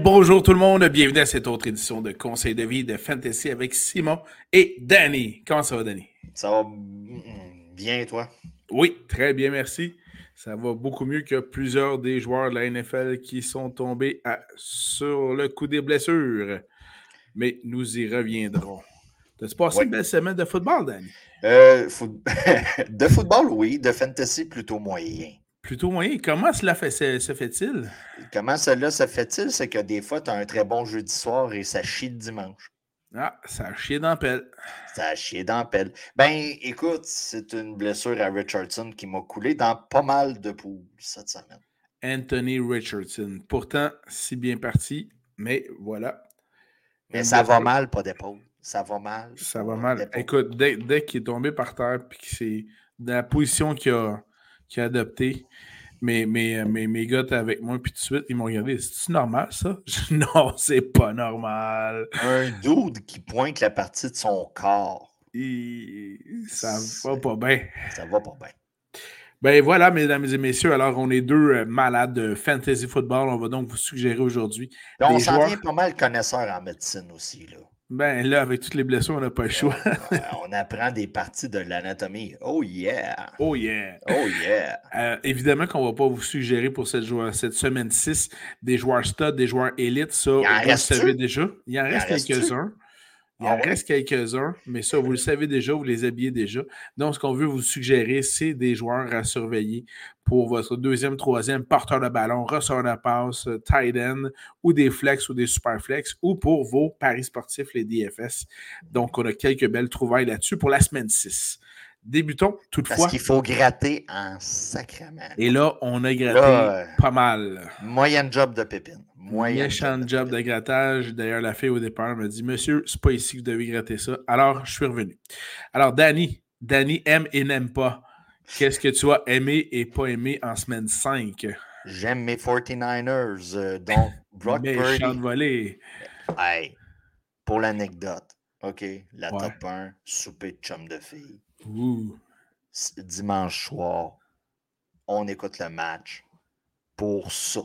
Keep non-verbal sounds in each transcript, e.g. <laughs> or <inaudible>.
Bonjour tout le monde, bienvenue à cette autre édition de Conseil de vie de Fantasy avec Simon et Danny. Comment ça va, Danny? Ça va bien, toi? Oui, très bien, merci. Ça va beaucoup mieux que plusieurs des joueurs de la NFL qui sont tombés sur le coup des blessures. Mais nous y reviendrons. T'as-tu passé une belle semaine de football, Danny? Euh, <laughs> de football, oui. De fantasy, plutôt moyen. Plutôt moyen. Comment cela fait, se, fait-il? Comment cela se fait-il? C'est que des fois, tu as un très bon jeudi soir et ça chie le dimanche. Ah, ça a chié dans pelle. Ça a chié dans pelle. Ben, écoute, c'est une blessure à Richardson qui m'a coulé dans pas mal de poules cette semaine. Anthony Richardson. Pourtant, si bien parti, mais voilà. Mais ça va mal, pas d'épaule. Ça va mal. Ça va mal. Écoute, dès, qu'il est tombé par terre puis que c'est dans la position qu'il a, a adoptée, mais mes, mes, mes gars étaient avec moi, puis tout de suite, ils m'ont regardé. C'est-tu normal, ça? <laughs> non, c'est pas normal. Un dude qui pointe la partie de son corps. Ça va pas bien. Ça va pas bien. Ben voilà, mesdames et messieurs, alors on est deux euh, malades de fantasy football. On va donc vous suggérer aujourd'hui. On s'en vient pas mal connaisseur en médecine aussi. Là. Ben là, avec toutes les blessures, on n'a pas le choix. on apprend des parties de l'anatomie. Oh yeah! Oh yeah! Oh yeah! Euh, évidemment qu'on ne va pas vous suggérer pour cette, cette semaine 6 des joueurs stud, des joueurs élites. Ça, vous le savez déjà. Il en reste quelques-uns. Il en ah reste quelques-uns, mais ça, vous le savez déjà, vous les habillez déjà. Donc, ce qu'on veut vous suggérer, c'est des joueurs à surveiller pour votre deuxième, troisième porteur de ballon, receveur de passe, tight end, ou des flex ou des super flex, ou pour vos paris sportifs, les DFS. Donc, on a quelques belles trouvailles là-dessus pour la semaine 6. Débutons toutefois. Parce qu'il faut gratter en sacrement. Et là, on a gratté pas mal. Moyenne job de pépine. Moyen Méchant job de grattage. D'ailleurs, la fille au départ m'a dit Monsieur, c'est pas ici que vous devez gratter ça. Alors, je suis revenu. Alors, Danny, Danny aime et n'aime pas. Qu'est-ce que tu as aimé et pas aimé en semaine 5? J'aime mes 49ers, euh, donc <laughs> Brock Purdy. volée. Hey, pour l'anecdote, OK, la top 1, souper de chum de fille. Dimanche soir, on écoute le match pour ça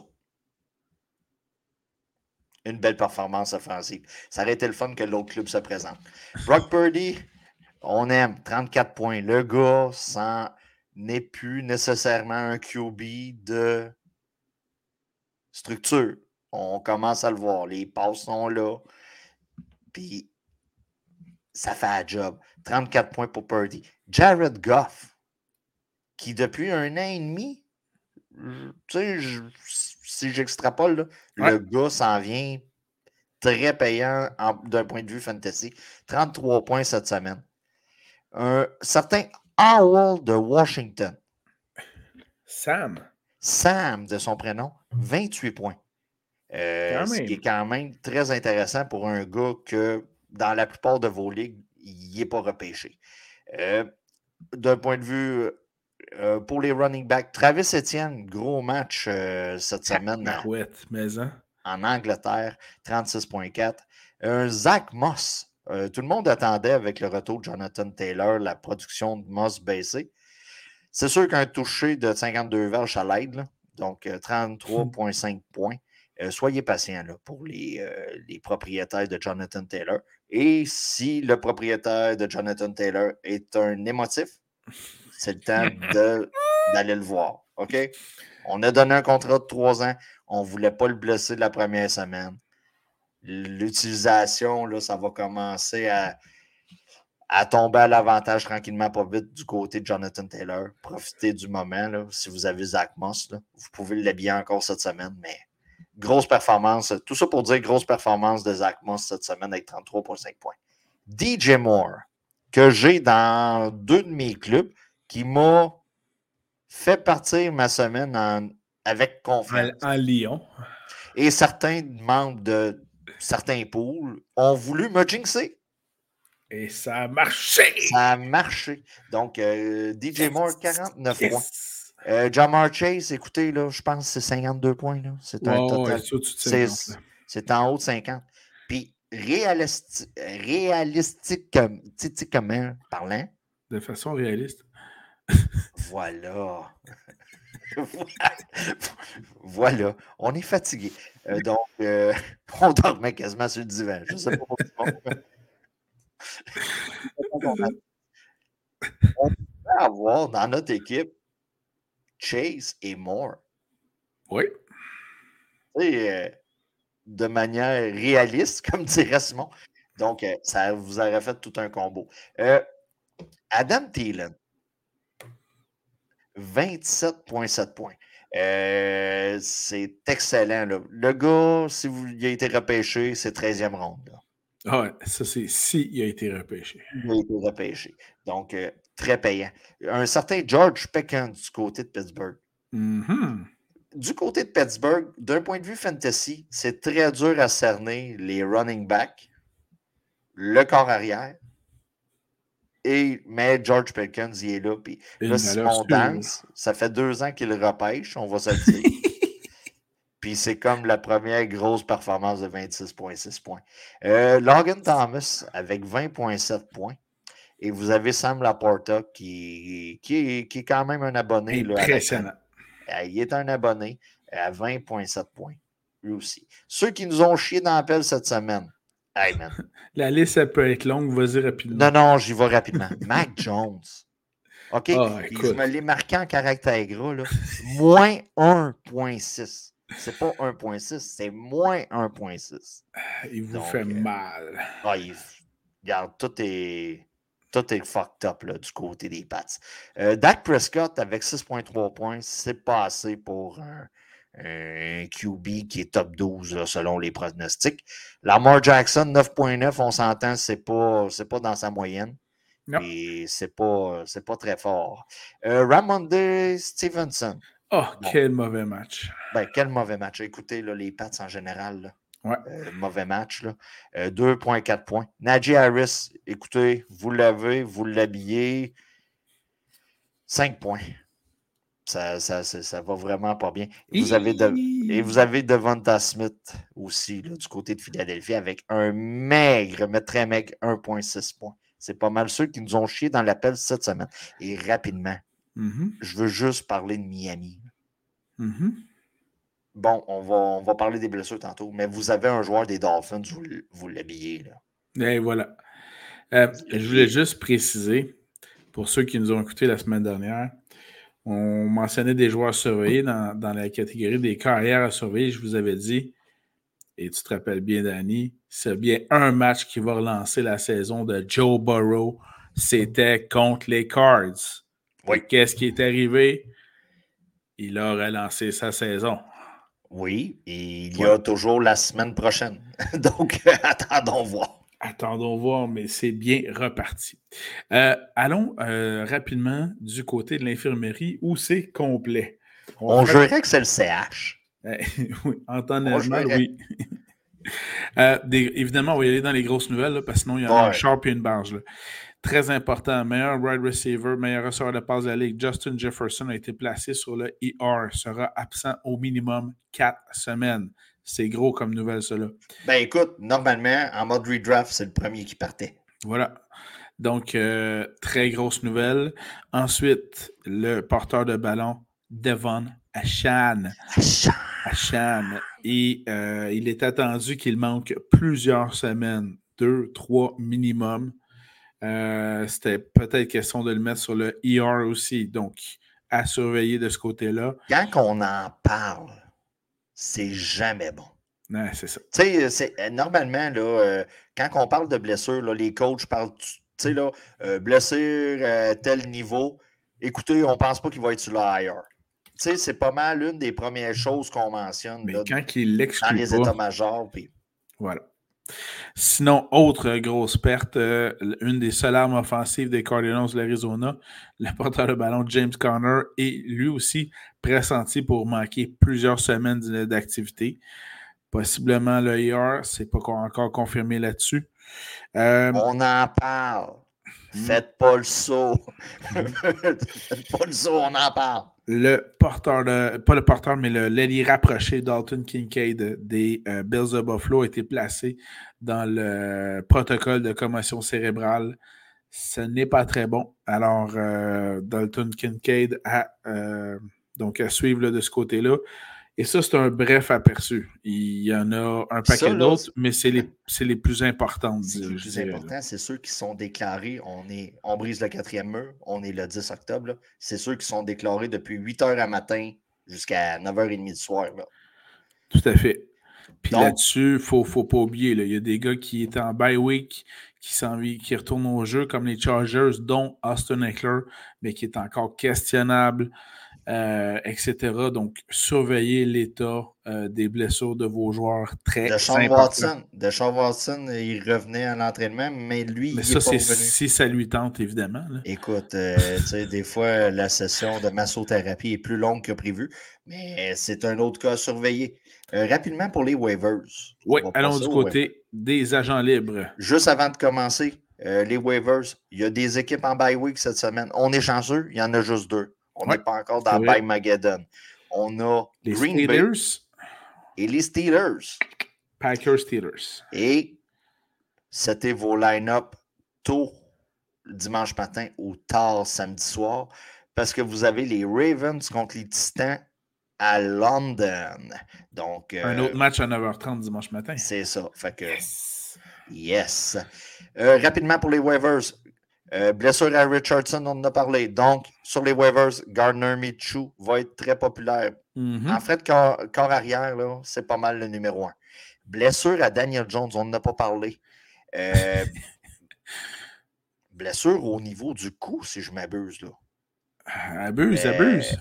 une belle performance offensive. Ça aurait été le fun que l'autre club se présente. Brock Purdy, on aime 34 points. Le gars n'est plus nécessairement un QB de structure. On commence à le voir. Les passes sont là. Puis ça fait un job. 34 points pour Purdy. Jared Goff, qui depuis un an et demi, tu sais, si j'extrapole, le gars s'en vient très payant d'un point de vue fantasy. 33 points cette semaine. Un certain Howell de Washington. Sam. Sam, de son prénom, 28 points. Euh, ce qui est quand même très intéressant pour un gars que, dans la plupart de vos ligues, il n'est pas repêché. Euh, d'un point de vue euh, pour les running backs, Travis Etienne, gros match euh, cette semaine hein? en Angleterre, 36.4. Un Zach Moss. Euh, tout le monde attendait avec le retour de Jonathan Taylor la production de Moss baisser. C'est sûr qu'un touché de 52 verges, à l'aide. Donc, 33,5 points. Soyez patients pour les, les, propriétaires de Jonathan Taylor. Et si le propriétaire de Jonathan Taylor est un émotif, c'est le temps <laughs> d'aller le voir. OK? On a donné un contrat de trois ans. On ne voulait pas le blesser la première semaine. L'utilisation, là, ça va commencer à, à tomber à l'avantage tranquillement, pas vite, du côté de Jonathan Taylor. Profitez du moment. Là, si vous avez Zach Moss, vous pouvez l'habiller encore cette semaine, mais grosse performance. Tout ça pour dire grosse performance de Zach Moss cette semaine avec 33,5 points. DJ Moore, que j'ai dans deux de mes clubs, qui m'a fait partir ma semaine avec confiance. En, Lyon. Et certains membres de certains pools ont voulu me jinxer. Et ça a marché. Ça a marché. Donc, euh, DJ Moore, 49 points. Euh, Jamar Chase, écoutez, là, je pense que c'est 52 points. C'est un total. c'est en haut de 50. Puis, réalistiquement parlant? De façon réaliste. Voilà. <laughs> voilà. On est fatigué. donc, <laughs> on dormait quasiment sur le divan. Je ne sais pas pourquoi. <laughs> on peut avoir dans notre équipe Chase et Moore. Oui. de manière réaliste, <laughs> comme dirait Simon. Donc, ça vous aurait fait tout un combo. Adam Thielen, 27,7 points. Euh, c'est excellent. Le gars, si vous, il a été repêché, c'est 13e ronde. Ah ouais, ça c'est si il a été repêché. Il a été repêché. Donc, euh, très payant. Un certain George Peckens du côté de Pittsburgh. Mm-hmm. Du côté de Pittsburgh, d'un point de vue fantasy, c'est très dur à cerner les running backs, le corps arrière, et, mais George Perkins, il est là. Puis là, Simon Dance, ça fait deux ans qu'il repêche, on va se le dire. <laughs> puis c'est comme la première grosse performance de 26,6 points. Euh, Logan Thomas avec 20,7 points. Et vous avez Sam Laporta qui, qui, est, qui est quand même un abonné. Impressionnant. Euh, il est un abonné à 20,7 points. Lui aussi. Ceux qui nous ont chié dans l'appel cette semaine, Hey, man. <laughs> La liste, elle peut être longue. Vas-y rapidement. Non, non, j'y vais rapidement. <laughs> Mac Jones. OK? Ah, je me l'ai marqué en caractère gras. Là. Moins 1.6. C'est pas 1.6, c'est moins 1.6. Il vous fait euh, mal. Ah, il... Regarde, tout est, tout est fucked up là, du côté des Pats. Euh, Dak Prescott avec 6.3 points, c'est pas assez pour un, un QB qui est top 12 selon les pronostics. Lamar Jackson, 9.9, on s'entend, c'est pas, pas dans sa moyenne. Et c'est pas, pas très fort. Euh, Ramonde Stevenson. Oh, quel mauvais match. Ben, quel mauvais match. Écoutez, là, les Pats en général. Ouais. Euh, mauvais match. 2.4 euh, points. Najee Harris, écoutez, vous l'avez, vous l'habillez. 5 points. Ça, ça, ça, va vraiment pas bien. Et vous avez, de, et vous avez Devonta Smith aussi, du côté de Philadelphie, avec un maigre, mais très maigre 1,6 points. C'est pas mal ceux qui nous ont chié dans l'appel cette semaine. Et rapidement, mm-hmm. je veux juste parler de Miami. Mm-hmm. Bon, on va, on va parler des blessures tantôt, mais vous avez un joueur des Dolphins, vous, vous l'habillez. Et voilà. Euh, je voulais juste préciser, pour ceux qui nous ont écoutés la semaine dernière, on mentionnait des joueurs surveillés dans, la catégorie des carrières à surveiller. Je vous avais dit, et tu te rappelles bien, Danny, c'est bien un match qui va relancer la saison de Joe Burrow. C'était contre les Cards. Oui. Qu'est-ce qui est arrivé? Il a relancé sa saison. Oui, et il y a toujours la semaine prochaine. <laughs> Donc, <laughs> attendons voir. Attendons voir, mais c'est bien reparti. Euh, allons euh, rapidement du côté de l'infirmerie où c'est complet. On, jurait que c'est le CH. <laughs> oui, en temps normal, oui. Euh, évidemment, on va y aller dans les grosses nouvelles, parce que sinon, il y a un sharp et une barge. Très important, meilleur wide receiver, meilleur receveur de passe de la ligue, Justin Jefferson a été placé sur le ER, sera absent au minimum quatre semaines. C'est gros comme nouvelle, cela. Ben écoute, normalement, en mode redraft, c'est le premier qui partait. Voilà. Donc, euh, très grosse nouvelle. Ensuite, le porteur de ballon, Devon Ashan. Ashan. Et euh, il est attendu qu'il manque plusieurs semaines, deux, trois minimum. Euh, c'était peut-être question de le mettre sur le ER aussi. Donc, à surveiller de ce côté-là. Quand on en parle, c'est jamais bon. c'est ça. Tu sais, euh, normalement, là, euh, quand on parle de blessure, les coachs parlent, tu sais, là, euh, blessure tel niveau. Écoutez, on ne pense pas qu'il va être sur l'IR. Tu sais, c'est pas mal une des premières choses qu'on mentionne. Mais quand il dans les états-majors. Voilà. Sinon, autre grosse perte, euh, une des seules armes offensives des Cardinals de l'Arizona, le porteur de ballon James Conner est lui aussi pressenti pour manquer plusieurs semaines d'activité. Possiblement le IR, c'est pas encore confirmé là-dessus. Euh, On en parle. Hmm. Faites pas le saut. Faites <laughs> pas le saut, on en parle le porteur, de, pas le porteur, mais l'ailier rapproché Dalton Kincaid des euh, Bills de Buffalo a été placé dans le protocole de commotion cérébrale. Ce n'est pas très bon. Alors, euh, Dalton Kincaid a, euh, donc à suivre de ce côté-là. Et ça, c'est un bref aperçu. Il y en a un paquet d'autres, mais c'est les, les, plus importantes. Les plus importants, c'est ceux qui sont déclarés. On, est, on brise le quatrième mur, on est le 10 octobre. C'est ceux qui sont déclarés depuis 8 h à matin jusqu'à 9h30 du soir. Tout à fait. Puis là-dessus, il ne faut, faut, pas oublier, il y a des gars qui étaient en bye week, qui, qui retournent au jeu, comme les Chargers, dont Austin Eckler, mais qui est encore questionnable. Euh, etc. Donc, surveillez l'état euh, des blessures de vos joueurs très de Sean Watson, De Sean Watson, il revenait à l'entraînement, mais lui, mais il ça, c'est si ça lui tente, évidemment. Écoute, euh, tu sais, <laughs> des fois, la session de massothérapie est plus longue que prévu, mais c'est un autre cas à surveiller. rapidement pour les waivers. Oui, allons du côté des agents libres. Juste avant de commencer, les waivers, il y a des équipes en bye week cette semaine. On est chanceux, il y en a juste deux. On n'est pas encore dans By Mageddon. On a les Steelers et les Steelers. Packers Steelers. Et c'était vos line-up tôt dimanche matin ou tard samedi soir parce que vous avez les Ravens contre les Titans à London. Donc, Un autre euh, match à 9h30 dimanche matin. C'est ça. Fait que, yes. Euh, rapidement pour les waivers, euh, blessure à Richardson, on en a parlé. Donc, sur les waivers, Gardner Michu va être très populaire. Mm-hmm. En fait, corps, corps arrière, c'est pas mal le numéro un. Blessure à Daniel Jones, on n'en a pas parlé. Euh, <laughs> blessure au niveau du cou, si je m'abuse. là. Abuse, euh, abuse.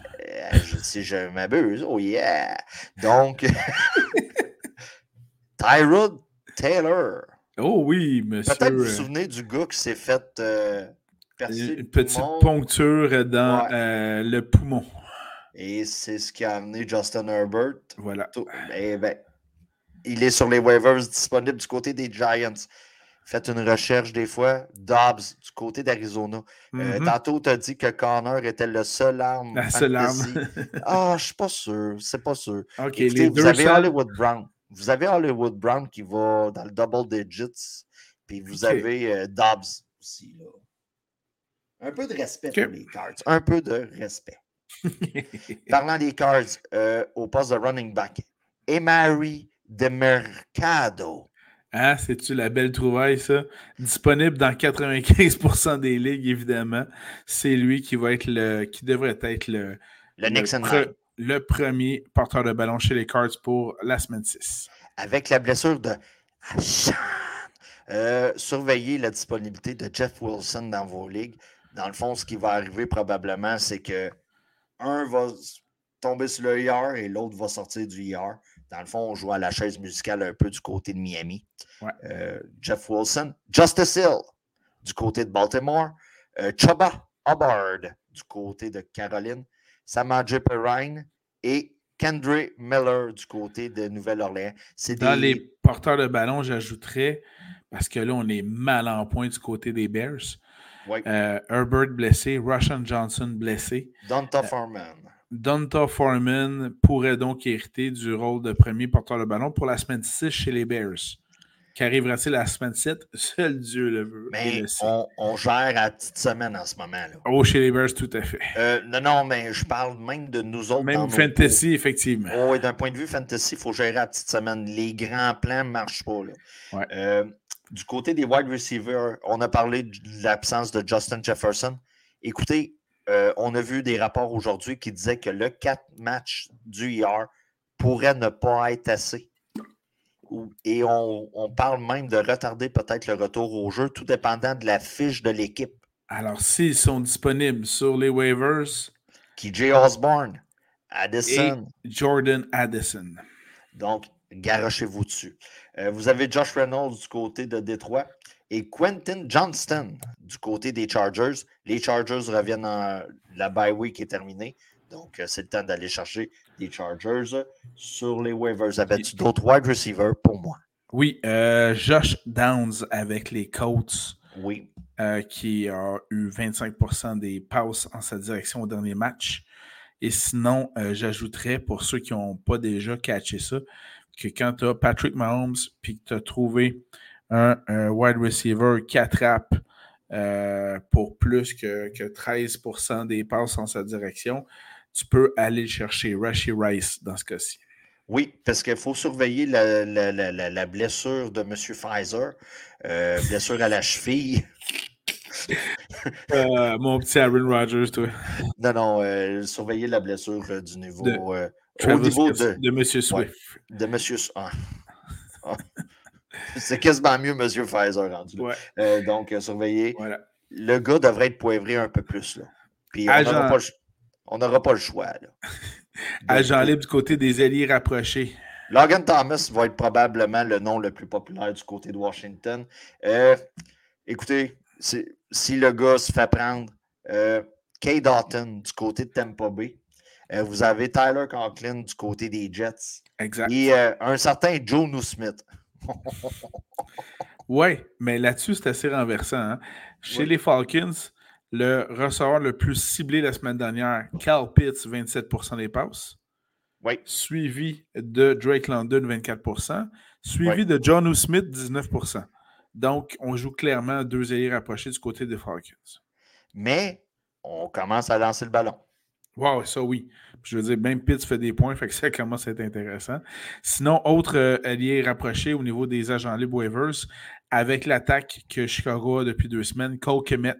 si je m'abuse, oh yeah. Donc, <laughs> <laughs> Tyrod Taylor. Oh oui, monsieur. Peut-être vous vous euh, souvenez du gars qui s'est fait euh, percer Une petite poncture dans euh, le poumon. Et c'est ce qui a amené Justin Herbert. Voilà. Eh ben, il est sur les waivers disponibles du côté des Giants. Faites une recherche des fois. Dobbs du côté d'Arizona. Mm-hmm. tantôt, tu as dit que Connor était le seul arme. La seule arme. ah, je suis pas sûr. C'est pas sûr. <laughs> OK, les vous avez Hollywood Brown. Vous avez Hollywood Brown qui va dans le double digits, puis vous avez euh, Dobbs aussi. Là. Un peu de respect pour les Cards. Un peu de respect. <laughs> Parlant des Cards, euh, au poste de running back, Emery de Mercado. Ah, c'est-tu la belle trouvaille, ça? Disponible dans 95% des ligues, évidemment. C'est lui qui va être le. qui devrait être le. Le, Nixon le premier porteur de ballon chez les Cards pour la semaine 6. Avec la blessure de euh, surveillez la disponibilité de Jeff Wilson dans vos ligues. Dans le fond, ce qui va arriver probablement, c'est que un va tomber sur le IR et l'autre va sortir du IR. Dans le fond, on joue à la chaise musicale un peu du côté de Miami. Euh, Jeff Wilson, Justice Hill du côté de Baltimore, euh, Chuba Hubbard du côté de Caroline, Samadji Perrine et Kendra Miller du côté de Nouvelle-Orléans. Dans les porteurs de ballon, j'ajouterais, parce que là, on est mal en point du côté des Bears. Euh, Herbert blessé, Russian Johnson blessé. Donta euh, Foreman. Donta Foreman pourrait donc hériter du rôle de premier porteur de ballon pour la semaine 6 chez les Bears. Qu'arrivera-t-il la semaine 7? <laughs> Seul Dieu le veut. Mais on, gère à petite semaine en ce moment. Là. Oh, chez les Bears, tout à fait. Euh, non, non, mais je parle même de nous autres. Même fantasy, effectivement. Oh, d'un point de vue fantasy, il faut gérer à petite semaine. Les grands plans ne marchent pas. Là. Euh, du côté des wide receivers, on a parlé de l'absence de Justin Jefferson. Écoutez, euh, on a vu des rapports aujourd'hui qui disaient que le 4 match du IR pourrait ne pas être assez et on, parle même de retarder peut-être le retour au jeu, tout dépendant de la fiche de l'équipe. Alors, s'ils sont disponibles sur les waivers. KJ Osborne, Addison. Jordan Addison. Donc, garochez-vous dessus. Euh, vous avez Josh Reynolds du côté de Détroit et Quentin Johnston du côté des Chargers. Les Chargers reviennent en. La bye week est terminée. Donc, euh, c'est le temps d'aller chercher des Chargers sur les waivers. Avais-tu d'autres wide receivers pour moi? Oui, euh, Josh Downs avec les Colts. Oui. Euh, qui a eu 25% des passes en sa direction au dernier match. Et sinon, j'ajouterais pour ceux qui n'ont pas déjà catché ça, que quand tu as Patrick Mahomes puis que tu as trouvé un, wide receiver qui attrape pour plus que, que 13% des passes en sa direction, tu peux aller chercher Rashi Rice dans ce cas-ci. Oui, parce qu'il faut surveiller la, blessure de M. Pfizer, euh, blessure à la cheville. Euh, mon petit Aaron Rodgers, toi. Non, non, euh, surveiller la blessure du niveau. De, au niveau de, de M. Swift. de M. Ah. Ah. C'est quasiment mieux, M. Pfizer, rendu donc, surveiller. Le gars devrait être poivré un peu plus. Là. Puis on n'aura pas, le choix. Là. <laughs> Agent libre du côté des alliés rapprochés. Logan Thomas va être probablement le nom le plus populaire du côté de Washington. Euh, écoutez, si le gars se fait prendre, euh, Kay Dalton du côté de Tampa Bay. Euh, vous avez Tyler Conklin du côté des Jets. Exact. Et un certain Joe Smith. <laughs> oui, mais là-dessus, c'est assez renversant. Hein. Chez les Falcons, le receveur le plus ciblé la semaine dernière, Cal Pitts, 27% des passes. Oui. Suivi de Drake London, 24% Suivi de John Smith, 19% Donc, on joue clairement deux ailiers rapprochés du côté des Falcons. Mais on commence à lancer le ballon. Wow, ça oui. Je veux dire, même Pitts fait des points, <laughs> fait que ça commence à être intéressant. Sinon, autre euh, allié rapproché au niveau des agents libres waivers, avec l'attaque que Chicago a depuis deux semaines, Cole Kemet,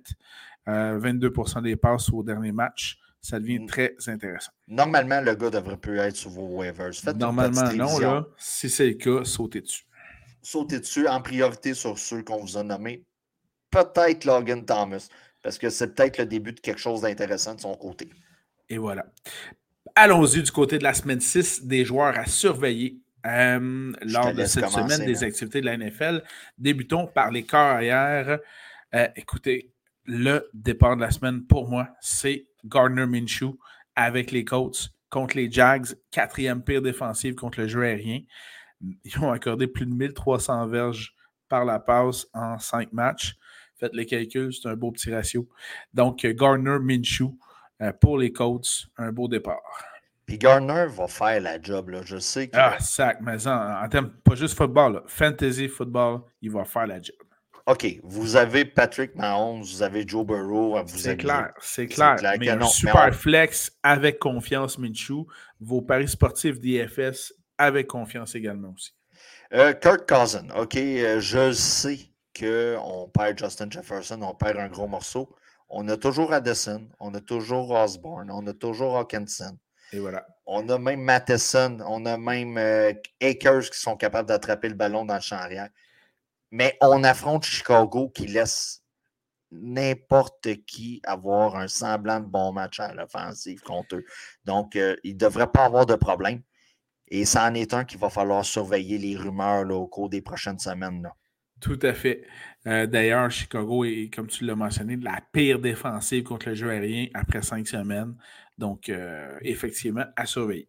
22% euh, des passes au dernier match. Ça devient mm. très intéressant. Normalement, le gars devrait plus être sur vos waivers. Normalement, non. Là, si c'est le cas, sautez dessus. Sautez dessus en priorité sur ceux qu'on vous a nommés. Peut-être Logan Thomas, parce que c'est peut-être le début de quelque chose d'intéressant de son côté. Et voilà. Allons-y du côté de la semaine 6 des joueurs à surveiller euh, lors de cette semaine des activités de la NFL. Débutons par les carrières. Euh, écoutez, le départ de la semaine pour moi, c'est Gardner Minshew avec les Colts contre les Jags, quatrième pire défensive contre le jeu aérien. Ils ont accordé plus de 1300 verges par la passe en cinq matchs. Faites les calculs, c'est un beau petit ratio. Donc, Gardner Minshew euh, pour les Colts, un beau départ. Puis Gardner va faire la job, là. Je sais que. Ah, sac, mais en, en termes, pas juste football, fantasy football, il va faire la job. OK, vous avez Patrick Mahomes, vous avez Joe Burrow. C'est clair, c'est clair. Mais super flex avec confiance, Minshew. Vos paris sportifs d'IFS avec confiance également aussi. Euh, Kirk Cousin, OK, euh, je sais qu'on perd Justin Jefferson, on perd un gros morceau. On a toujours Addison, on a toujours Osborne, on a toujours Hawkinson. Et voilà. On a même Matheson, on a même euh, Akers qui sont capables d'attraper le ballon dans le champ arrière. Mais on affronte Chicago qui laisse n'importe qui avoir un semblant de bon match à l'offensive contre eux. Donc, euh, il ne devrait pas avoir de problème. Et c'en est un qu'il va falloir surveiller les rumeurs au cours des prochaines semaines. Tout à fait. Euh, d'ailleurs, Chicago est, comme tu l'as mentionné, la pire défensive contre le jeu aérien après cinq semaines. Donc, euh, effectivement, à surveiller.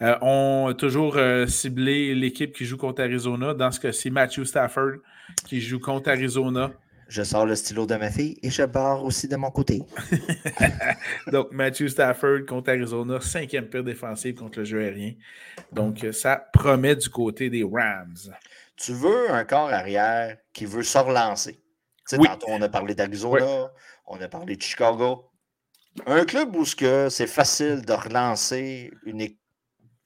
Euh, on a toujours euh, ciblé l'équipe qui joue contre Arizona. Dans ce cas-ci, Matthew Stafford qui joue contre Arizona. Je sors le stylo de ma fille et je barre aussi de mon côté. <laughs> Donc, Matthew Stafford contre Arizona, cinquième pire défensive contre le jeu aérien. Donc, ça promet du côté des Rams. Tu veux un corps arrière qui veut se relancer. oui. Tantôt, on a parlé d'Arizona, on a parlé de Chicago. Un club où c'est facile de relancer une, équipe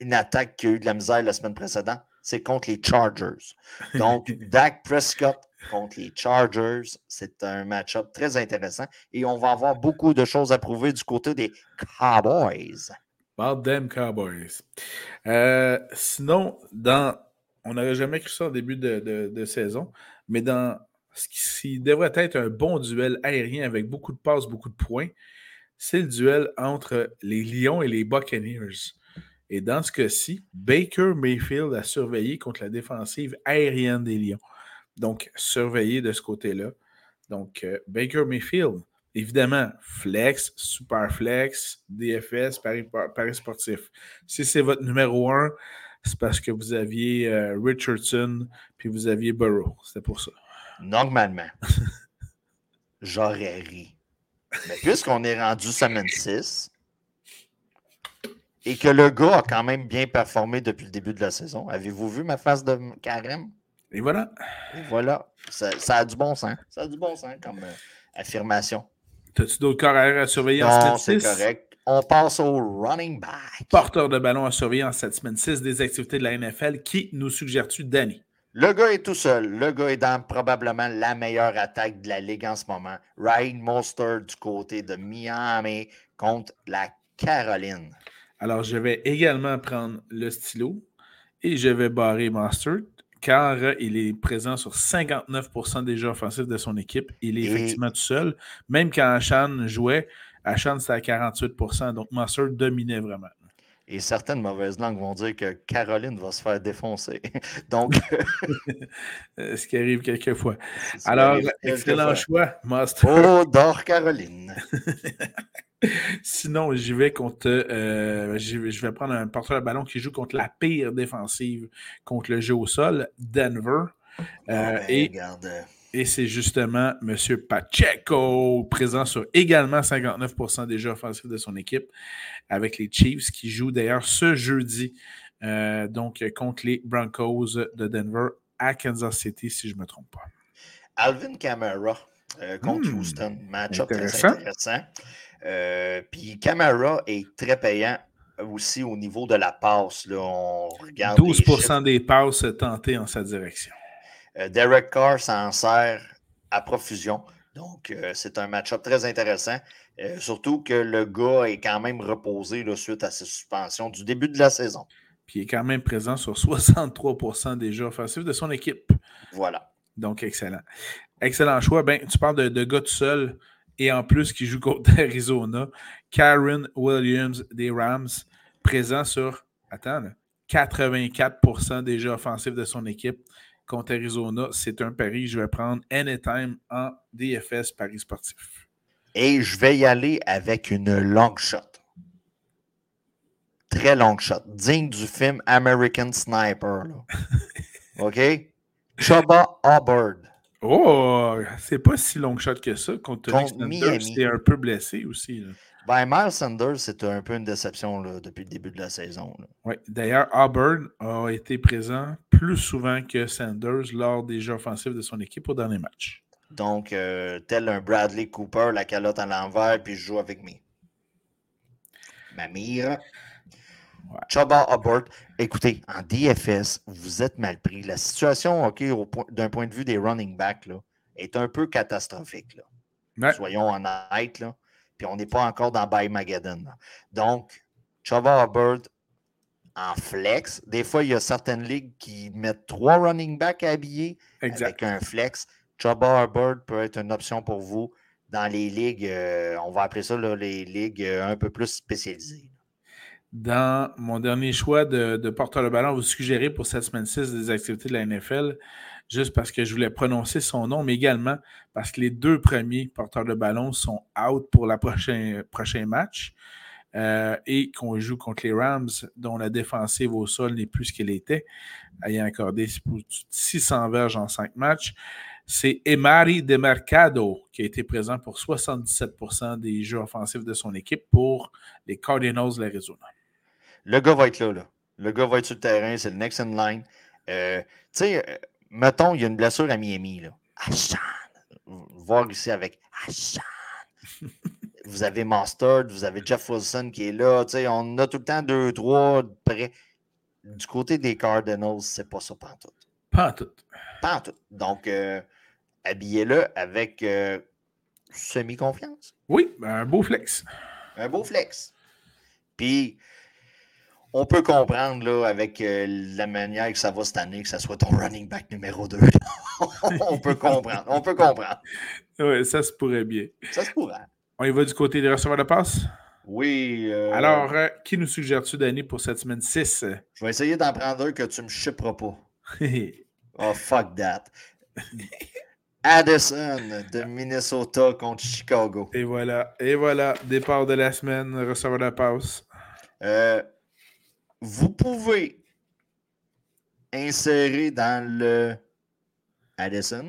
une attaque qui a eu de la misère la semaine précédente, c'est contre les Chargers. Donc, <laughs> Dak Prescott contre les Chargers, c'est un match-up très intéressant et on va avoir beaucoup de choses à prouver du côté des Cowboys. About them Cowboys. Euh, sinon, dans, on n'aurait jamais cru ça au début de, saison, mais dans ce qui devrait être un bon duel aérien avec beaucoup de passes, beaucoup de points, c'est le duel entre les Lions et les Buccaneers. Et dans ce cas-ci, Baker Mayfield a surveillé contre la défensive aérienne des Lions. Donc, surveillé de ce côté-là. Donc, euh, Baker Mayfield, évidemment, flex, super flex, DFS, Paris, sportif. Si c'est votre numéro un, c'est parce que vous aviez euh, Richardson puis vous aviez Burrow. C'était pour ça. Normalement, <laughs> j'aurais ri. Mais puisqu'on est rendu semaine 6, et que le gars a quand même bien performé depuis le début de la saison. Avez-vous vu ma face de carême? Et voilà. Et voilà. Ça, a du bon sens. Ça a du bon sens comme euh, affirmation. T'as-tu d'autres corps à surveiller non, c'est correct. On passe au running back. Porteur de ballon à surveiller en cette semaine 6 des activités de la NFL. Qui nous suggères-tu, Danny? Le gars est tout seul. Le gars est dans probablement la meilleure attaque de la ligue en ce moment. Ryan Monster du côté de Miami contre la Caroline. Alors, je vais également prendre le stylo et je vais barrer Monster car il est présent sur 59% des jeux offensifs de son équipe. Il est effectivement tout seul. Même quand Ashan jouait, Ashan c'était à 48%. Donc, Monster dominait vraiment. Et certaines mauvaises langues vont dire que Caroline va se faire défoncer. <laughs> Donc. <laughs> Euh, ce qui arrive quelquefois. Alors, excellent choix, Master. Oh, d'or Caroline. <laughs> Sinon, j'y vais contre. Euh, je vais prendre un porteur de ballon qui joue contre la pire défensive contre le jeu au sol, Denver. Euh, oh, et, et c'est justement M. Pacheco, présent sur également 59% des jeux offensifs de son équipe avec les Chiefs, qui jouent d'ailleurs ce jeudi, euh, donc contre les Broncos de Denver à Kansas City, si je ne me trompe pas. Alvin Kamara euh, contre hmm, Houston, match-up très intéressant. Euh, puis Camara est très payant aussi au niveau de la passe. Là. On regarde 12% des passes tentées en sa direction. Euh, Derek Carr s'en sert à profusion. Donc, c'est un match-up très intéressant. surtout que le gars est quand même reposé suite à sa suspension du début de la saison. Puis il est quand même présent sur 63% des jeux offensifs de son équipe. Voilà. Donc, excellent. Excellent choix. Ben, tu parles de, de gars tout seul et en plus qui joue contre <laughs> Arizona. Karen Williams des Rams, présent sur attends, 84% des jeux offensifs de son équipe contre Arizona. C'est un pari que je vais prendre anytime en DFS Paris sportif. Et je vais y aller avec une long shot. Très long shot. Digne du film American Sniper. <laughs> OK? Chubba Hubbard. Oh, c'est pas si long shot que ça. Contre, Sanders, c'est un peu blessé aussi. Ben, Miles Sanders, c'était un peu une déception depuis le début de la saison. Oui, d'ailleurs, Auburn a été présent plus souvent que Sanders lors des jeux offensifs de son équipe au dernier match. Donc, euh, tel un Bradley Cooper, la calotte à l'envers, puis je joue avec mes. Ma mire. Chaba Hubbard, écoutez, en DFS, vous êtes mal pris. La situation, OK, d'un point de vue des running backs, est un peu catastrophique. Là. Soyons honnêtes. Là. Puis on n'est pas encore dans By Magadan. Donc, Chaba Hubbard en flex. Des fois, il y a certaines ligues qui mettent trois running backs habillés avec un flex. Chaba Hubbard peut être une option pour vous dans les ligues, euh, on va appeler ça les ligues euh, un peu plus spécialisées dans mon dernier choix de, porteur de ballon, vous suggérez pour cette semaine 6 des activités de la NFL, juste parce que je voulais prononcer son nom, mais également parce que les deux premiers porteurs de ballon sont out pour le prochain, prochain match euh, et qu'on joue contre les Rams, dont la défensive au sol n'est plus ce qu'elle était, ayant accordé 600 verges en 5 matchs. C'est Emari Demercado qui a été présent pour 77% des jeux offensifs de son équipe pour les Cardinals de l'Arizona. Le gars va être là, là. Le gars va être sur le terrain, c'est le next in line. Euh, tu sais, euh, mettons, il y a une blessure à Miami, là. Ashan. Voir ici avec Ashan. <laughs> vous avez Mustard, vous avez Jeff Wilson qui est là. Tu sais, on a tout le temps deux, trois près. Du côté des Cardinals, c'est pas ça, pas tout. Pas tout. Pas tout. Donc, euh, habillez-le avec semi-confiance. Oui, un beau flex. Un beau flex. Puis, on peut comprendre là, avec euh, la manière que ça va cette année, que ça soit ton running back numéro 2. <laughs> on peut comprendre. On peut comprendre. Oui, ça se pourrait bien. Ça se pourrait. On y va du côté des receveurs de passe? Oui. Euh, Alors, euh, qui nous suggères-tu, Danny, pour cette semaine 6? Je vais essayer d'en prendre un que tu me chipperas pas. <laughs> oh, fuck that. Addison de Minnesota contre Chicago. Et voilà. Et voilà. Départ de la semaine, receveur de passe. Euh, vous pouvez insérer dans le Addison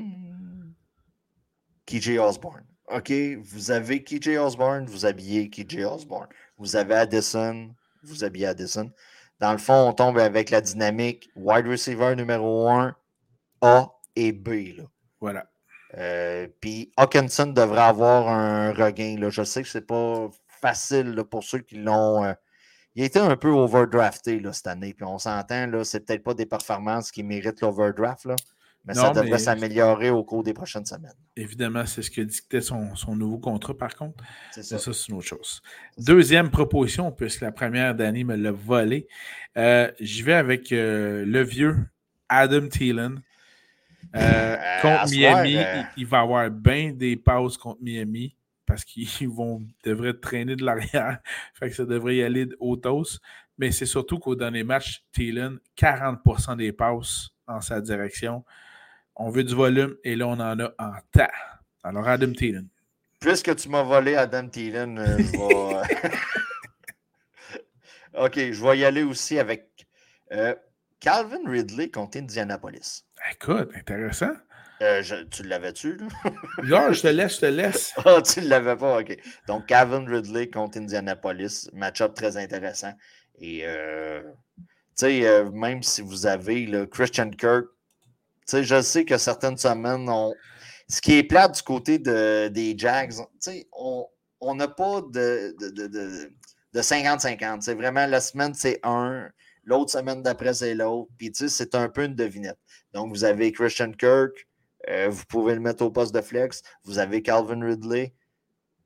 KJ Osborne. OK, vous avez KJ Osborne, vous habillez KJ Osborne. Vous avez Addison, vous habillez Addison. Dans le fond, on tombe avec la dynamique wide receiver numéro 1, A et B. Voilà. Euh, puis Hawkinson devrait avoir un regain. Là. Je sais que c'est pas facile pour ceux qui l'ont. Euh, il été un peu overdrafté là, cette année. Puis on s'entend, là, c'est peut-être pas des performances qui méritent l'overdraft. Mais ça devrait s'améliorer au cours des prochaines semaines. Évidemment, c'est ce que dictait son, nouveau contrat, par contre. C'est ça. c'est une autre chose. Deuxième proposition, puisque la première, Danny me l'a volé. Euh, j'y vais avec euh, le vieux Adam Thielen. Euh, contre Miami, il, va avoir bien des pauses contre Miami parce qu'ils <laughs> vont devraient traîner de l'arrière. <laughs> fait que ça devrait y aller au toast. Mais c'est surtout qu'au dernier match, Thielen, 40% des passes en sa direction. On veut du volume et là, on en a en tas. Alors, Adam Thielen. Puisque tu m'as volé Adam Thielen, euh, je vais. <laughs> OK, je vais y aller aussi avec euh, Calvin Ridley contre Indianapolis. Écoute, intéressant. Euh, tu l'avais-tu, non, <laughs> je te laisse, je te laisse. <laughs> Ah, tu ne l'avais pas, OK. Donc, Calvin Ridley contre Indianapolis, match-up très intéressant. Et, tu sais, même si vous avez le Christian Kirk je sais que certaines semaines, ont... ce qui est plat du côté de, des Jags, on n'a pas de, de, 50-50. C'est vraiment la semaine, c'est un. L'autre semaine d'après, c'est l'autre. Puis, c'est un peu une devinette. Donc, vous avez Christian Kirk, euh, vous pouvez le mettre au poste de flex. Vous avez Calvin Ridley,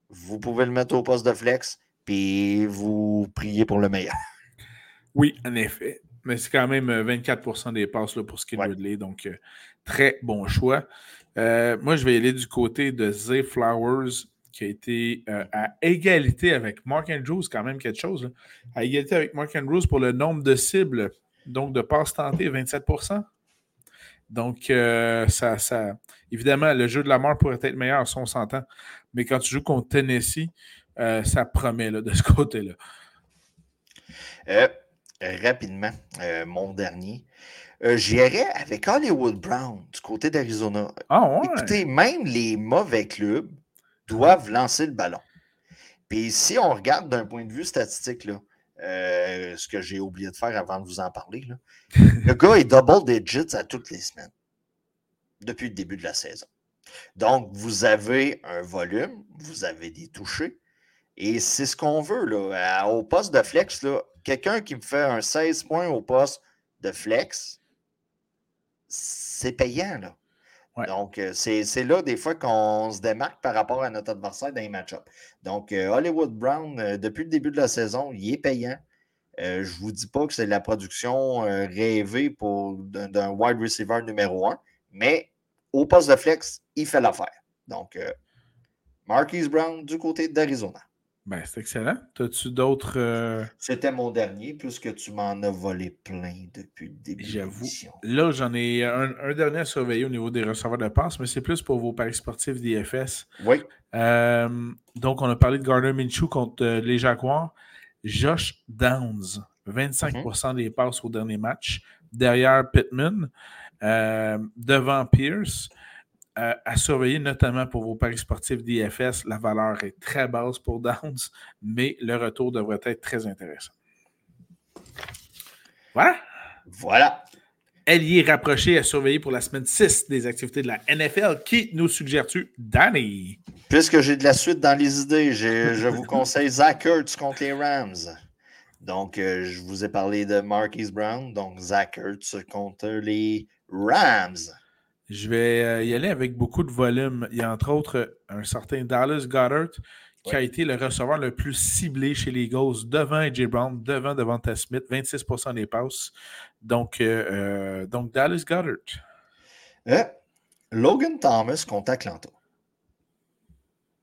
vous pouvez le mettre au poste de flex. Puis, vous priez pour le meilleur. <laughs> Oui, en effet. Mais c'est quand même 24% euh, des passes là, pour Skid Ridley. Donc, euh, très bon choix. Euh, moi, je vais aller du côté de Zay Flowers, qui a été à égalité avec Mark Andrews, quand même quelque chose. À égalité avec Mark Andrews pour le nombre de cibles, donc de passes tentées, 27 donc, ça, ça, évidemment, le jeu de la mort pourrait être meilleur si on s'entend. Mais quand tu joues contre Tennessee, ça promet là, de ce <laughs> côté-là. Euh, rapidement, euh, mon dernier. Euh, j'irai avec Hollywood Brown du côté d'Arizona. Ah Écoutez, même les mauvais clubs doivent lancer le ballon. Puis si on regarde d'un point de vue statistique, là, ce que j'ai oublié de faire avant de vous en parler, le gars est double digits à toutes les semaines depuis le début de la saison. Donc, vous avez un volume, vous avez des touchés, et c'est ce qu'on veut. Là. Au poste de flex, quelqu'un qui me fait un 16 points au poste de flex, c'est payant. Là. Donc, euh, c'est là des fois qu'on se démarque par rapport à notre adversaire dans les match-ups. Donc, euh, Hollywood Brown, euh, depuis le début de la saison, il est payant. je ne vous dis pas que c'est la production rêvée pour d'un wide receiver numéro un, mais au poste de flex, il fait l'affaire. Donc, Marquise Brown du côté d'Arizona. Ben, c'est excellent. As-tu d'autres. Euh, C'était mon dernier, puisque tu m'en as volé plein depuis le début. J'avoue. Là, j'en ai un, dernier à surveiller au niveau des receveurs de passe, mais c'est plus pour vos paris sportifs d'IFS. Oui. Euh, donc, on a parlé de Gardner Minshew contre euh, les Jaguars. Josh Downs, 25 mm-hmm. des passes au dernier match. Derrière Pittman, devant Pierce à surveiller, notamment pour vos paris sportifs d'IFS. La valeur est très basse pour Downs, mais le retour devrait être très intéressant. Voilà. Voilà. est rapproché à surveiller pour la semaine 6 des activités de la NFL. Qui nous suggères-tu, Danny? Puisque j'ai de la suite dans les idées, je vous conseille Zach Ertz contre les Rams. Donc, euh, je vous ai parlé de Marquise Brown. Donc, Zach Ertz contre les Rams. Je vais euh, y aller avec beaucoup de volume. Il y a entre autres un certain Dallas Goddard qui a été le receveur le plus ciblé chez les Eagles devant AJ Brown, devant Devonta Smith, 26% des passes. Donc, euh, euh, donc Dallas Goddard. Logan Thomas contre Atlanta.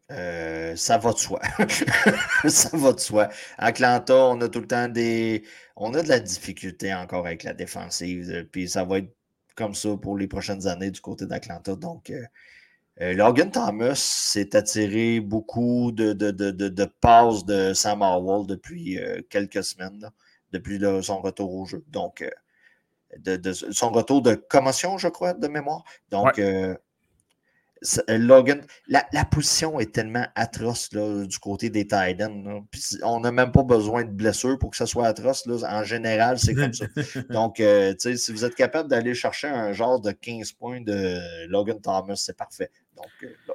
ça va de soi. <laughs> ça va de soi. Atlanta, on a tout le temps des. On a de la difficulté encore avec la défensive. Puis ça va être comme ça pour les prochaines années du côté d'Atlanta. Donc, euh, euh, Logan Thomas s'est attiré beaucoup de, de, passes de Sam Howell depuis euh, quelques semaines, depuis son retour au jeu. Donc, de, son retour de commotion, je crois, de mémoire. Donc, euh, Logan, la, position est tellement atroce du côté des Titans. On n'a même pas besoin de blessures pour que ça soit atroce. En général, c'est comme ça. <laughs> Donc, euh, si vous êtes capable d'aller chercher un genre de 15 points de Logan Thomas, c'est parfait. Donc, euh,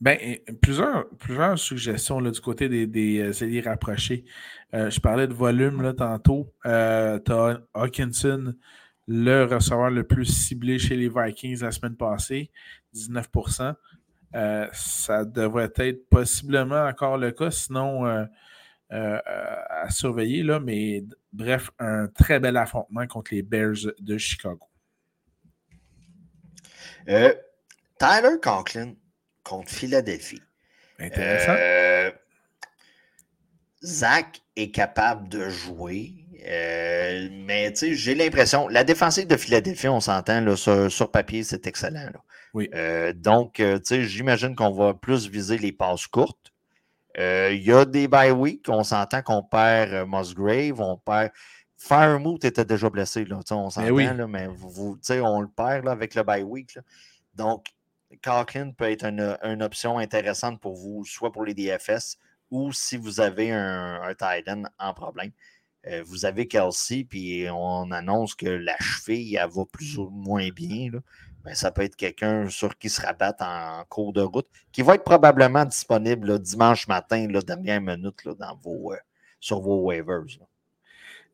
Ben, plusieurs, plusieurs suggestions là, du côté des, des alliés rapprochés. je parlais de volume là, tantôt. tu as Hawkinson, le receveur le plus ciblé chez les Vikings la semaine passée, 19% Ça devrait être possiblement encore le cas, sinon euh, à surveiller, là, mais bref, un très bel affrontement contre les Bears de Chicago. Euh, Tyler Conklin contre Philadelphie. Intéressant. Euh, Zach est capable de jouer, mais j'ai l'impression, la défensive de Philadelphie, on s'entend, sur, sur, papier, c'est excellent. Oui. donc, j'imagine qu'on va plus viser les passes courtes. Euh, il y a des bye week, on s'entend qu'on perd euh, Musgrave, on perd. Firemoot était déjà blessé, là, on ben s'entend, mais vous, on le perd là, avec le bye week. Donc, Cochran peut être une, option intéressante pour vous, soit pour les DFS ou si vous avez un, un Titan en problème. Euh, vous avez Kelsey, puis on annonce que la cheville, elle va plus ou moins bien. Là. Ben, ça peut être quelqu'un sur qui se rabatte en cours de route, qui va être probablement disponible dimanche matin, là, dernière minute là, dans vos, euh, sur vos waivers.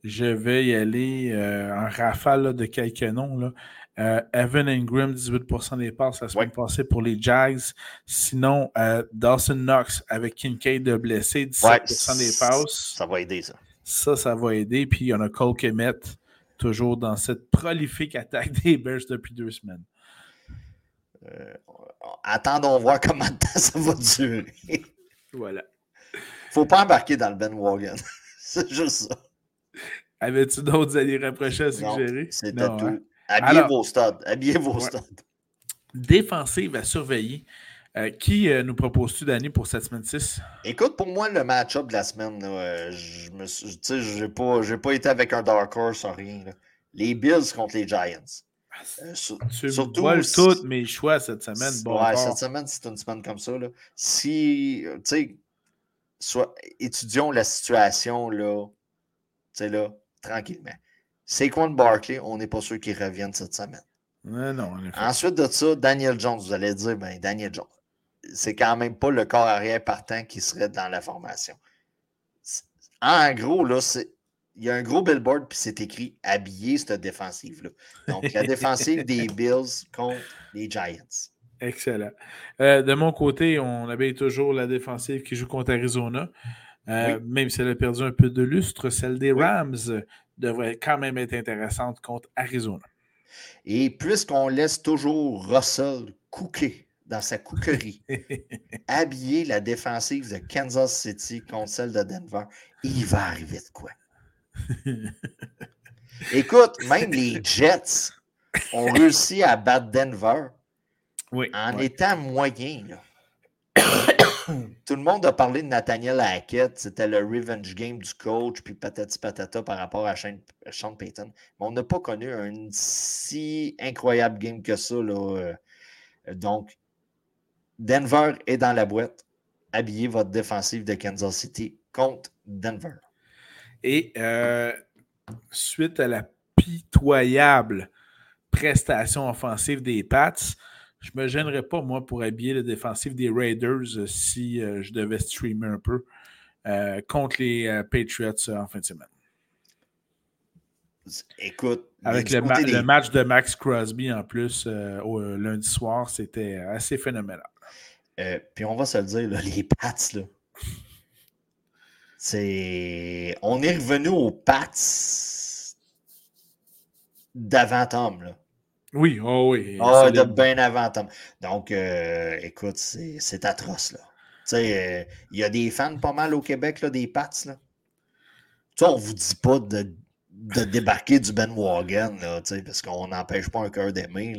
Je vais y aller euh, en rafale de quelques noms. Euh, Evan Ingram, 18 des passes la semaine passée pour les Jags. Sinon, Dawson Knox avec Kincaid de blessé, 17 des passes. Ça va aider, ça. Ça, ça va aider. Puis il y en a Cole Kemet, toujours dans cette prolifique attaque <laughs> des Bears depuis deux semaines. Euh, attendons voir <laughs> comment de temps ça va durer. Voilà. Faut pas embarquer dans le Ben Wagon. <laughs> c'est juste ça. Avais-tu d'autres alliés rapprochés à suggérer? C'était tout. Hein? Habillez vos studs. Habillez vos studs. Défensive à surveiller. Euh, qui euh, nous proposes-tu, Danny, pour cette semaine 6? Écoute, pour moi, le match-up de la semaine, je n'ai pas, pas été avec un Dark Horse, rien. Les Bills contre les Giants. Euh, tu surtout voles tous mes choix cette semaine. Bon ouais, cette semaine, c'est une semaine comme ça. Là. Si, euh, tu sais, étudions la situation, là, tu sais, là, tranquillement. Saquon Barkley, on n'est pas sûr qu'il revienne cette semaine. non, Ensuite de ça, Daniel Jones, vous allez dire, ben, Daniel Jones, c'est quand même pas le corps arrière partant qui serait dans la formation. En gros, là, c'est il y a un gros billboard, puis c'est écrit habiller cette défensive-là. Donc, la défensive <laughs> des Bills contre les Giants. Excellent. Euh, de mon côté, on habille toujours la défensive qui joue contre Arizona. Euh, même si elle a perdu un peu de lustre, celle des Rams devrait quand même être intéressante contre Arizona. Et puisqu'on laisse toujours Russell cooker dans sa <laughs> cookerie, habiller la défensive de Kansas City contre celle de Denver, il va arriver de quoi? <laughs> Écoute, même les Jets ont <laughs> réussi à battre Denver en étant moyen. Tout le monde a parlé de Nathaniel Hackett, c'était le revenge game du coach, puis patati patata par rapport à Sean Payton. Mais on n'a pas connu un si incroyable game que ça. Là. Donc, Denver est dans la boîte. Habillez votre défensive de Kansas City contre Denver. Et euh, suite à la pitoyable prestation offensive des Pats, je ne me gênerais pas, moi, pour habiller le défensif des Raiders euh, si euh, je devais streamer un peu contre les Patriots en fin de semaine. Écoute, avec le, match de Max Crosby en plus au lundi soir, c'était assez phénoménal. Puis on va se le dire, <laughs> les Pats, là, c'est. On est revenu aux Pats d'avant Tom, là. Oui, oh oui. Ah, de bien avant Tom. Donc, euh, écoute, c'est atroce, là. Tu sais, euh, il y a des fans pas mal au Québec, là, des Pats, là. Tu sais, on vous dit pas de, de débarquer du Ben Wagon, là, parce qu'on n'empêche pas un cœur d'aimer.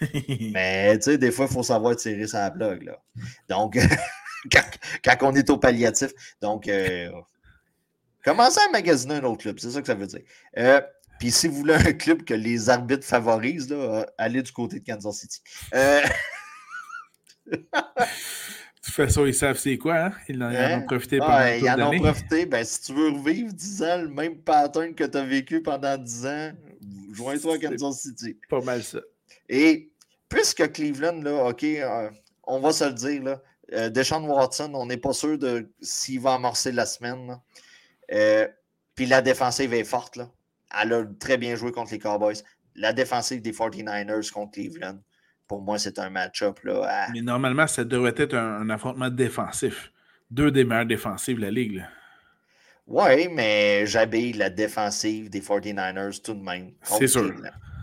<laughs> Mais, des fois, il faut savoir tirer sa blog, là. Donc, <laughs> quand, on est au palliatif. Donc, euh, commencez à magasiner un autre club, c'est ça que ça veut dire. Euh, puis si vous voulez un club que les arbitres favorisent, là, euh, allez du côté de Kansas City. de <laughs> toute façon, ils savent c'est quoi, hein? Ils en, ont profité pendant ouais, Ils en ont profité. Ben, si tu veux revivre 10 ans, le même pattern que tu as vécu pendant 10 ans, joins-toi à Kansas City. Pas mal ça. Et puisque Cleveland, là, OK, on va se le dire, là, Euh, Deshaun Watson, on n'est pas sûr de s'il va amorcer la semaine. Euh, puis la défensive est forte. Là. Elle a très bien joué contre les Cowboys. La défensive des 49ers contre Cleveland, pour moi, c'est un match-up. Mais normalement, ça devrait être un, affrontement défensif. Deux des meilleurs défensives de la Ligue. Oui, mais j'habille la défensive des 49ers tout de même. C'est sûr.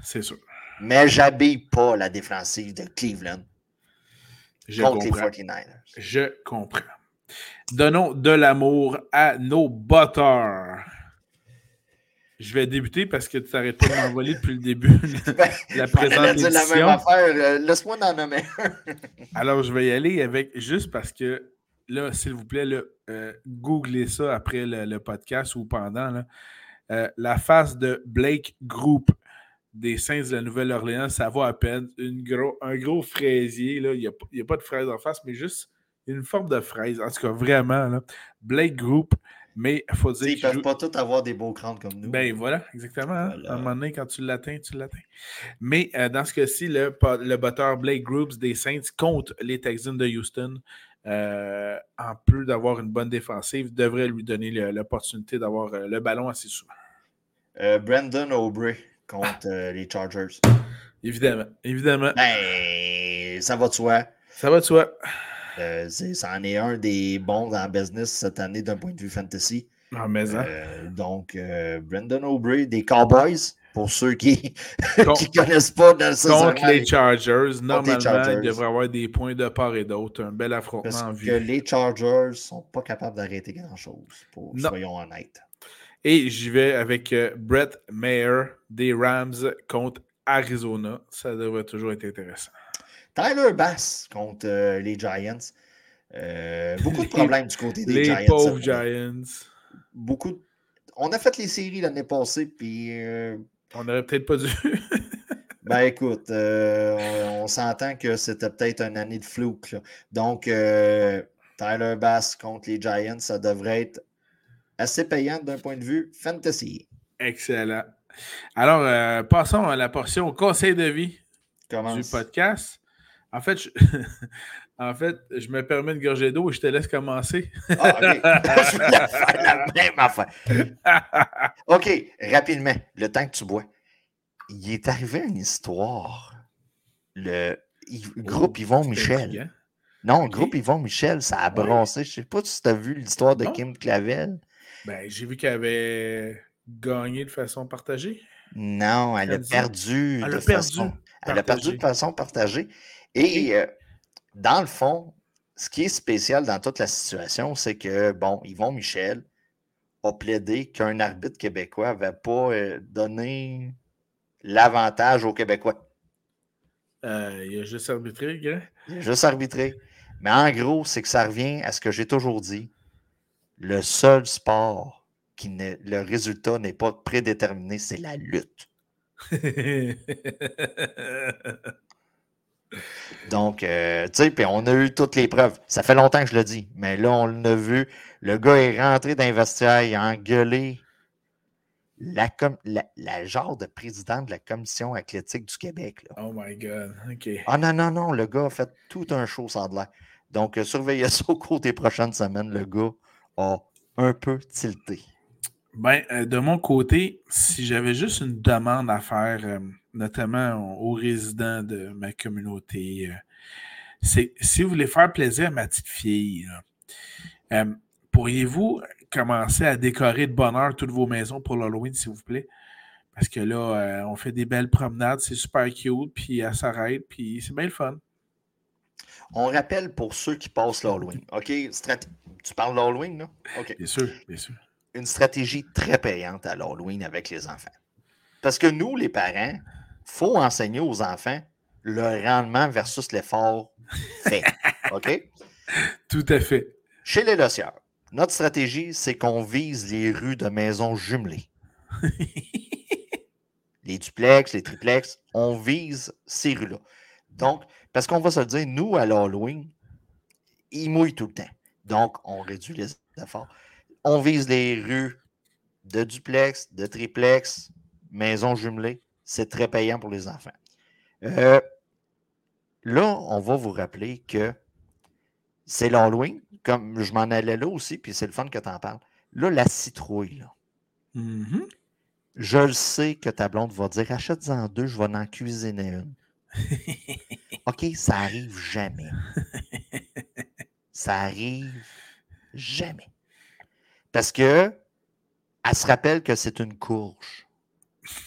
C'est sûr. Mais j'habille pas la défensive de Cleveland. Je comprends. Je comprends. Donnons de l'amour à nos botteurs. Je vais débuter parce que tu t'arrêtes pas de m'envoler depuis le début <laughs> ben, la présentation. la même affaire. Euh, laisse-moi en nommer Alors, je vais y aller avec juste parce que là, s'il vous plaît, là, euh, googlez ça après le, podcast ou pendant. Euh, la face de Blake Group des Saints de la Nouvelle-Orléans, ça va à peine. Une gros, un gros fraisier, là. il n'y a, pas de fraise en face, mais juste une forme de fraise. En tout cas, vraiment. Là. Blake Group, mais il faut dire. Ils ne peuvent pas tous avoir des beaux crânes comme nous. Ben voilà, exactement. Hein. À un moment donné, quand tu l'atteins, tu l'atteins. Mais euh, dans ce cas-ci, le, le batteur Blake Groups des Saints contre les Texans de Houston. Euh, en plus d'avoir une bonne défensive, devrait lui donner l'opportunité d'avoir euh, le ballon assez souvent. Brandon Aubrey contre les Chargers. Évidemment, évidemment. Ben, ça va de soi. Ça va de soi. Euh, ça en est un des bons dans le business cette année d'un point de vue fantasy. Ah, mais hein. euh, donc, Brendan Aubrey des Cowboys, pour ceux qui <laughs> ne connaissent pas dans le Contre les Chargers, normalement, il devrait avoir des points de part et d'autre. Un bel affrontement Parce en vue. que les Chargers ne sont pas capables d'arrêter grand-chose, soyons honnêtes. Et j'y vais avec euh, Brett Mayer des Rams contre Arizona. Ça devrait toujours être intéressant. Tyler Bass contre euh, les Giants. Euh, beaucoup de problèmes du côté des Giants. Les pauvres Giants. Beaucoup On a fait les séries l'année passée, puis. On n'aurait peut-être pas dû. <laughs> ben écoute, on, s'entend que c'était peut-être une année de flou. Donc, Tyler Bass contre les Giants, ça devrait être assez payante d'un point de vue fantasy. Excellent. Alors, euh, passons à la portion conseil de vie du podcast. En fait, je... <laughs> en fait, je me permets de gorger d'eau et je te laisse commencer. Ah, OK. <laughs> je vais faire la même affaire. OK, rapidement, le temps que tu bois. Il est arrivé une histoire. Le groupe oh, Yvon Michel. Non, groupe Yvon Michel, ça a brossé. Je ne sais pas si tu as vu l'histoire de Kim Clavel. Ben, j'ai vu qu'elle avait gagné de façon partagée. Non, elle a perdu. Elle a perdu. elle a perdu de façon partagée. Et euh, dans le fond, ce qui est spécial dans toute la situation, c'est que, bon, Yvon Michel a plaidé qu'un arbitre québécois n'avait pas euh, donné l'avantage aux Québécois. Euh, il a juste arbitré, gars? Il a juste arbitré. Mais en gros, c'est que ça revient à ce que j'ai toujours dit le seul sport qui le résultat n'est pas prédéterminé, c'est la lutte. <laughs> Donc, euh, tu sais, on a eu toutes les preuves. Ça fait longtemps que je le dis, mais là, on l'a vu. Le gars est rentré dans il a engueulé la, la, genre de président de la Commission athlétique du Québec. Oh my God, OK. Ah non, non, non, le gars a fait tout un show sans de l'air. Donc, euh, surveillez ça au cours des prochaines semaines. Le gars a un peu tilté? Ben, euh, de mon côté, si j'avais juste une demande à faire, notamment aux résidents de ma communauté, euh, c'est si vous voulez faire plaisir à ma petite fille, pourriez-vous commencer à décorer de bonheur toutes vos maisons pour l'Halloween, s'il vous plaît? Parce que là, on fait des belles promenades, c'est super cute, puis elle s'arrête, puis c'est bien le fun. On rappelle pour ceux qui passent l'Halloween. OK? Tu parles l'Halloween, là? OK. Bien sûr, bien sûr. Une stratégie très payante à l'Halloween avec les enfants. Parce que nous, les parents, faut enseigner aux enfants le rendement versus l'effort fait. <laughs> OK? Tout à fait. Chez les dossiers, notre stratégie, c'est qu'on vise les rues de maisons jumelées. <laughs> les duplex, les triplex, on vise ces rues-là. Donc, parce qu'on va se dire, nous, à l'Halloween, ils mouillent tout le temps. Donc, on réduit les efforts. On vise les rues de duplex, de triplex, maisons jumelées. C'est très payant pour les enfants. Euh, là, on va vous rappeler que c'est l'Halloween, comme je m'en allais là aussi, puis c'est le fun que tu en parles. Là, la citrouille, là. Mm-hmm. Je le sais que ta blonde va dire achète-en deux, je vais en cuisiner une. <laughs> OK, ça arrive jamais. Ça arrive jamais. Parce que elle se rappelle que c'est une courge.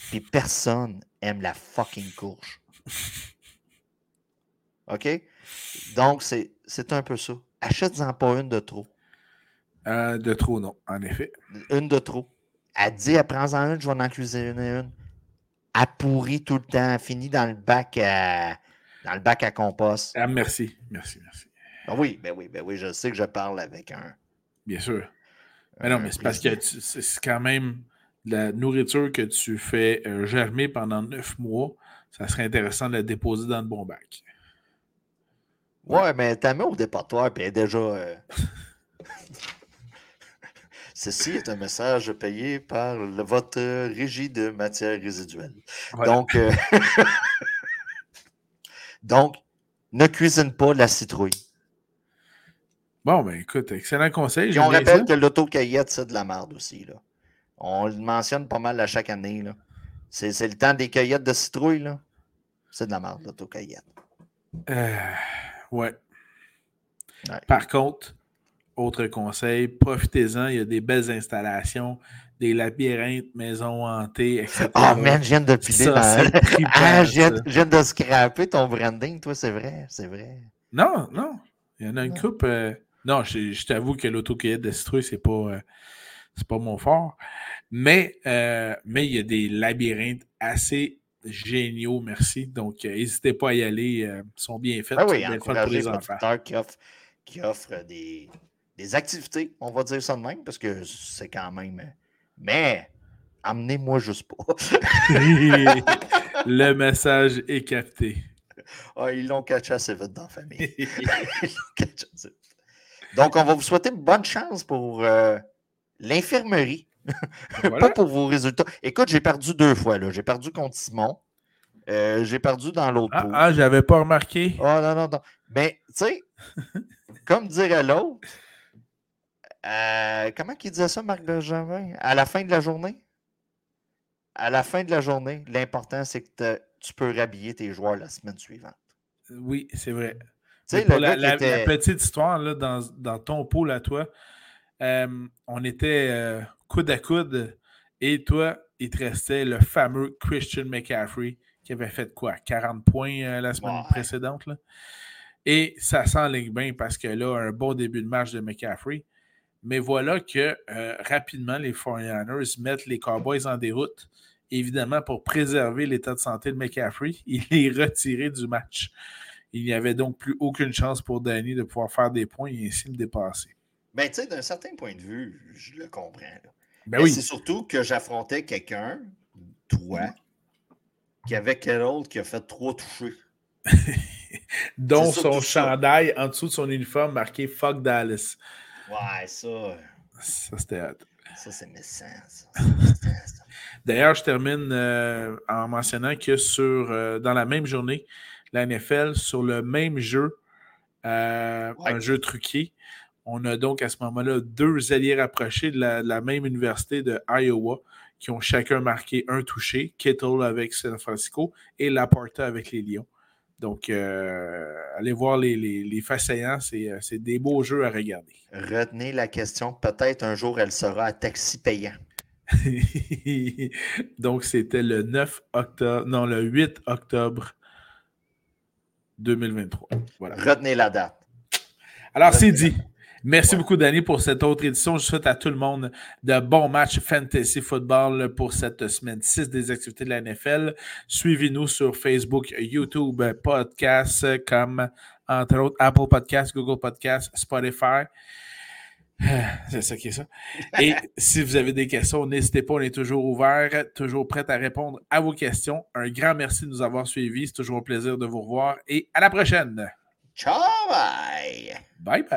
Puis personne aime la fucking courge. OK? Donc, c'est un peu ça. Achète-en pas une de trop. Euh, de trop, non, en effet. Une de trop. Elle dit, elle prend en une, je vais en cuisiner une. Elle pourrit tout le temps. Elle finit dans le bac à, dans le bac à compost. Ah, merci, merci, merci. Ben oui, ben oui, ben oui, je sais que je parle avec un. Bien sûr. Mais non, mais c'est parce que c'est quand même la nourriture que tu fais euh, germer pendant neuf mois. Ça serait intéressant de la déposer dans le bon bac. Ouais, mais ta mets au dépotoir, puis déjà. Euh, <laughs> Ceci est un message payé par le, votre régie de matières résiduelles. Donc, euh, <laughs> Donc, ne cuisine pas la citrouille. Bon, ben écoute, excellent conseil. Et on rappelle que l'autocaillette, c'est de la merde aussi. Là. On le mentionne pas mal à chaque année. C'est, le temps des cueillettes de citrouille. Là. C'est de la merde, l'autocaillette. Euh, ouais. Par contre, autre conseil, profitez-en. Il y a des belles installations, des labyrinthes, maisons hantées, etc. Ah, oh, man, je viens de piler <laughs> ah, je viens, de scraper ton branding, toi, c'est vrai, c'est vrai. Non, non. Il y en a une coupe. Euh, non, je, t'avoue que l'autocueillette de citrouille, c'est pas, euh, pas mon fort. Mais, euh, mais il y a des labyrinthes assez géniaux, merci. Donc, n'hésitez pas à y aller. ils sont bien faits. Ah oui, pour les enfants. Qui offre, qui offre des, des activités, on va dire ça de même, parce que c'est quand même. Mais amenez-moi juste pas. <laughs> Le message est capté. Ah, ils l'ont catché assez vite dans la famille. <laughs> Donc, on va vous souhaiter bonne chance pour l'infirmerie. Pas pour vos résultats. Écoute, j'ai perdu deux fois. J'ai perdu contre Simon. Euh, j'ai perdu dans l'autre Ah, ah j'avais pas remarqué. Oh non, non, non. Mais, tu sais, <laughs> comme dirait l'autre, euh, comment il disait ça, Marc Benjamin? À la fin de la journée? À la fin de la journée, l'important, c'est que tu peux rhabiller tes joueurs la semaine suivante. Oui, c'est vrai. la, petite histoire là, dans, ton pôle à toi, euh, on était euh, coude à coude et toi, il te restait le fameux Christian McCaffrey qui avait fait quoi? 40 points la semaine précédente. Là. Et ça s'enligne bien parce que là, un bon début de match de McCaffrey. Mais voilà que euh, rapidement, les 49ers mettent les Cowboys en déroute, évidemment pour préserver l'état de santé de McCaffrey. <laughs> Il est retiré du match. Il n'y avait donc plus aucune chance pour Danny de pouvoir faire des points et ainsi le dépasser. Ben, tu sais, d'un certain point de vue, je le comprends. Ben oui. C'est surtout que j'affrontais quelqu'un, toi, qui avait quel autre qui a fait trois touchés. <laughs> dont son chandail en dessous de son uniforme marqué Fuck Dallas. Ouais, ça. Ça, c'était Ça, c'est méchant, <laughs> D'ailleurs, je termine euh, en mentionnant que sur, euh, dans la même journée, la NFL, sur le même jeu, euh, un jeu truqué, on a donc à ce moment-là deux alliés rapprochés de la, même université de Iowa qui ont chacun marqué un touché, Kittle avec San Francisco et Laporta avec les Lions. Donc, euh, allez voir les, les, les euh, c'est des beaux jeux à regarder. Retenez la question, peut-être un jour elle sera à taxi payant. <laughs> Donc, c'était le 9 octobre, non, le 8 octobre 2023. Voilà. Retenez la date. Alors, c'est dit. Merci beaucoup, Danny, pour cette autre édition. Je souhaite à tout le monde de bons matchs fantasy football pour cette semaine 6 des activités de la NFL. Suivez-nous sur Facebook, YouTube, podcasts comme, entre autres, Apple Podcasts, Google Podcasts, Spotify. <sighs> C'est ça qui est ça. <laughs> Et si vous avez des questions, n'hésitez pas, on est toujours ouvert, toujours prêt à répondre à vos questions. Un grand merci de nous avoir suivis. C'est toujours un plaisir de vous revoir et à la prochaine. Ciao, bye. Bye bye.